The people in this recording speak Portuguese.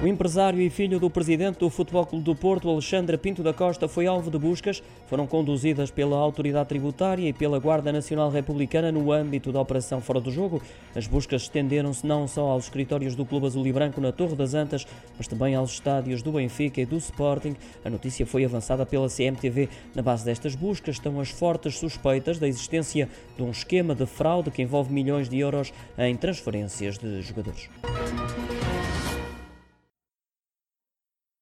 O empresário e filho do presidente do Futebol Clube do Porto, Alexandre Pinto da Costa, foi alvo de buscas. Foram conduzidas pela autoridade tributária e pela Guarda Nacional Republicana no âmbito da Operação Fora do Jogo. As buscas estenderam-se não só aos escritórios do Clube Azul e Branco na Torre das Antas, mas também aos estádios do Benfica e do Sporting. A notícia foi avançada pela CMTV. Na base destas buscas estão as fortes suspeitas da existência de um esquema de fraude que envolve milhões de euros em transferências de jogadores.